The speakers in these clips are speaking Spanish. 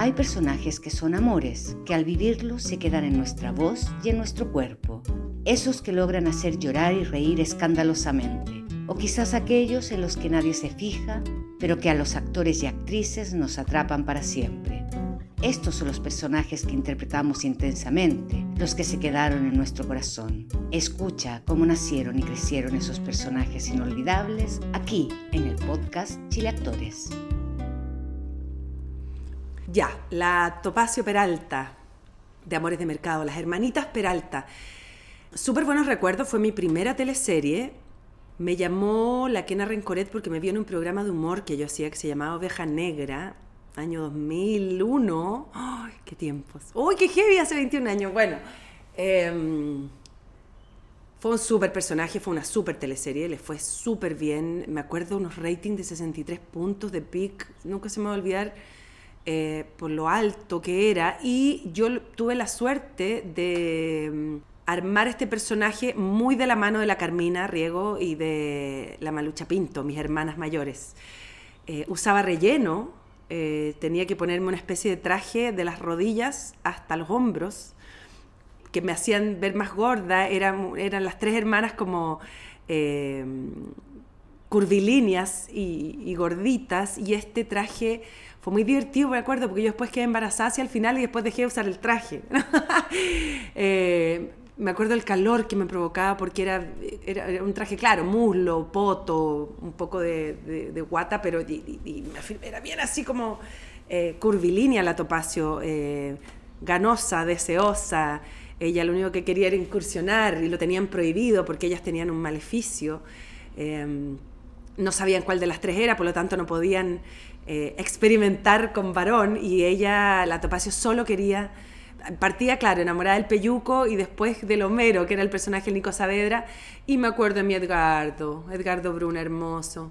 Hay personajes que son amores, que al vivirlos se quedan en nuestra voz y en nuestro cuerpo. Esos que logran hacer llorar y reír escandalosamente. O quizás aquellos en los que nadie se fija, pero que a los actores y actrices nos atrapan para siempre. Estos son los personajes que interpretamos intensamente, los que se quedaron en nuestro corazón. Escucha cómo nacieron y crecieron esos personajes inolvidables aquí en el podcast Chile Actores. Ya, la Topacio Peralta, de Amores de Mercado, las hermanitas Peralta. Súper buenos recuerdos, fue mi primera teleserie. Me llamó la Kena Rencoret porque me vio en un programa de humor que yo hacía que se llamaba Oveja Negra, año 2001. ¡Ay, qué tiempos! ¡Uy, qué heavy! Hace 21 años. Bueno, em, fue un súper personaje, fue una súper teleserie, le fue súper bien. Me acuerdo unos ratings de 63 puntos de pic, nunca se me va a olvidar eh, por lo alto que era. Y yo tuve la suerte de mm, armar este personaje muy de la mano de la Carmina Riego y de la Malucha Pinto, mis hermanas mayores. Eh, usaba relleno, eh, tenía que ponerme una especie de traje de las rodillas hasta los hombros, que me hacían ver más gorda. Eran, eran las tres hermanas como curvilíneas y, gorditas, y este traje fue muy divertido, me acuerdo, porque yo después quedé embarazada hacia el final y después dejé de usar el traje. Eh, me acuerdo el calor que me provocaba porque era, era, un traje, claro, muslo, poto, un poco de, guata, pero era bien así como eh, curvilínea la topacio, eh, ganosa, deseosa. Ella lo único que quería era incursionar y lo tenían prohibido porque ellas tenían un maleficio. No sabían cuál de las tres era, por lo tanto no podían eh, experimentar con varón y ella, la Topacio, solo quería, partía, claro, enamorada del Peyuco y después del Homero, que era el personaje de Nico Saavedra, y me acuerdo de mi Edgardo, Edgardo Bruna, hermoso,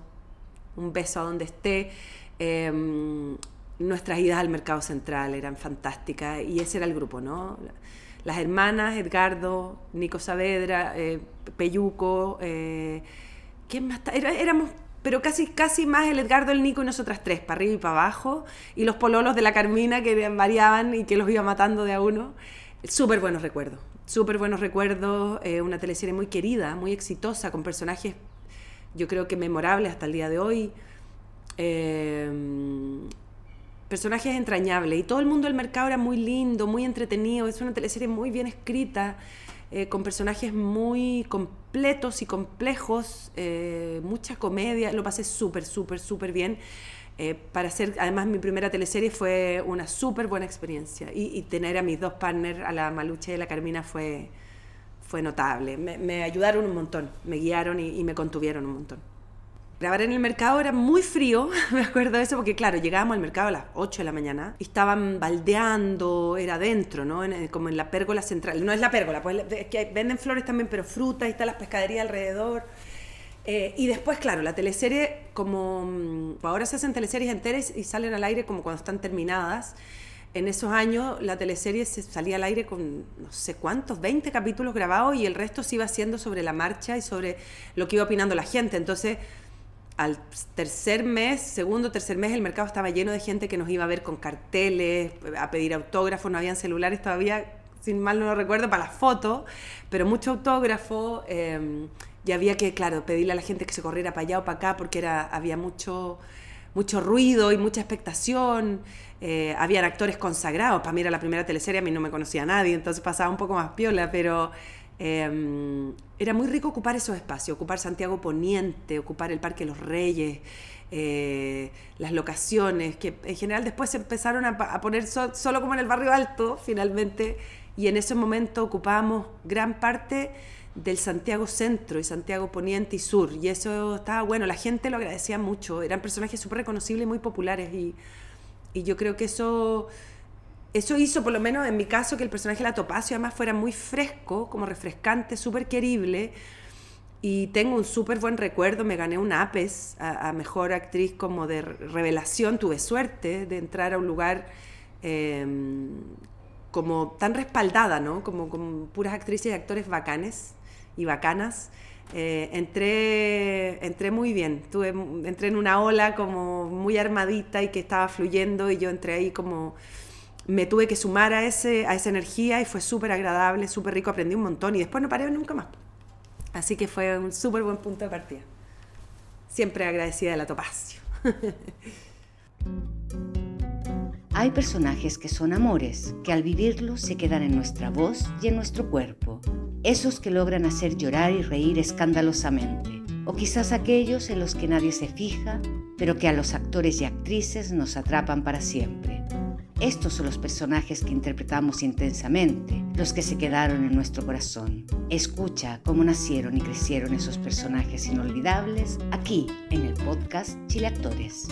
un beso a donde esté. Em, nuestras idas al mercado central eran fantásticas y ese era el grupo, ¿no? Las hermanas, Edgardo, Nico Saavedra, eh, Peyuco, eh, ¿quién más? Éramos pero casi, casi más el Edgardo, el Nico y nosotras tres, para arriba y para abajo, y los pololos de la Carmina que variaban y que los iba matando de a uno. Súper buenos recuerdos, súper buenos recuerdos, eh, una teleserie muy querida, muy exitosa, con personajes yo creo que memorables hasta el día de hoy. Eh, personajes entrañables y todo el mundo del mercado era muy lindo, muy entretenido, es una teleserie muy bien escrita. Eh, con personajes muy completos y complejos, eh, mucha comedia, lo pasé súper, súper, súper bien. Eh, para hacer, además mi primera teleserie fue una súper buena experiencia y, tener a mis dos partners, a la Maluche y a la Carmina, fue, fue notable. Me, ayudaron un montón, me guiaron y me contuvieron un montón. Grabar en el mercado era muy frío, me acuerdo de eso, porque claro, llegábamos al mercado a las 8 de la mañana y estaban baldeando, era dentro, ¿no? como en la pérgola central. No es la pérgola, pues es que venden flores también, pero frutas y están las pescaderías alrededor. Eh, y después, claro, la teleserie, como mm, ahora se hacen teleseries enteras y salen al aire como cuando están terminadas. En esos años la teleserie se salía al aire con no sé cuántos, 20 capítulos grabados y el resto se iba haciendo sobre la marcha y sobre lo que iba opinando la gente. Entonces al tercer mes, segundo, tercer mes, el mercado estaba lleno de gente que nos iba a ver con carteles, a pedir autógrafos, no habían celulares todavía, sin mal no lo recuerdo, para las fotos, pero mucho autógrafo, eh, y había que, claro, pedirle a la gente que se corriera para allá o para acá porque era, había mucho, mucho ruido y mucha expectación. Eh, habían actores consagrados. Para mí era la primera teleserie, a mí no me conocía nadie, entonces pasaba un poco más piola, pero Em, era muy rico ocupar esos espacios, ocupar Santiago Poniente, ocupar el Parque Los Reyes, eh, las locaciones, que en general después se empezaron a, poner solo como en el barrio alto, finalmente, y en ese momento ocupábamos gran parte del Santiago Centro y Santiago Poniente y Sur, y eso estaba bueno, la gente lo agradecía mucho, eran personajes súper reconocibles y muy populares, y Y yo creo que eso, eso hizo, por lo menos en mi caso, que el personaje de la Topacio además fuera muy fresco, como refrescante, súper querible. Y tengo un súper buen recuerdo, me gané un APES a, Mejor Actriz como de revelación, tuve suerte de entrar a un lugar em, como tan respaldada, ¿no? Como con puras actrices y actores bacanes y bacanas. Eh, entré, entré muy bien, tuve, entré en una ola como muy armadita y que estaba fluyendo y yo entré ahí como me tuve que sumar a, ese, a esa energía y fue súper agradable, súper rico, aprendí un montón y después no paré nunca más. Así que fue un súper buen punto de partida. Siempre agradecida de la Topacio. Hay personajes que son amores, que al vivirlos se quedan en nuestra voz y en nuestro cuerpo. Esos que logran hacer llorar y reír escandalosamente. O quizás aquellos en los que nadie se fija, pero que a los actores y actrices nos atrapan para siempre. Estos son los personajes que interpretamos intensamente, los que se quedaron en nuestro corazón. Escucha cómo nacieron y crecieron esos personajes inolvidables aquí en el podcast Chile Actores.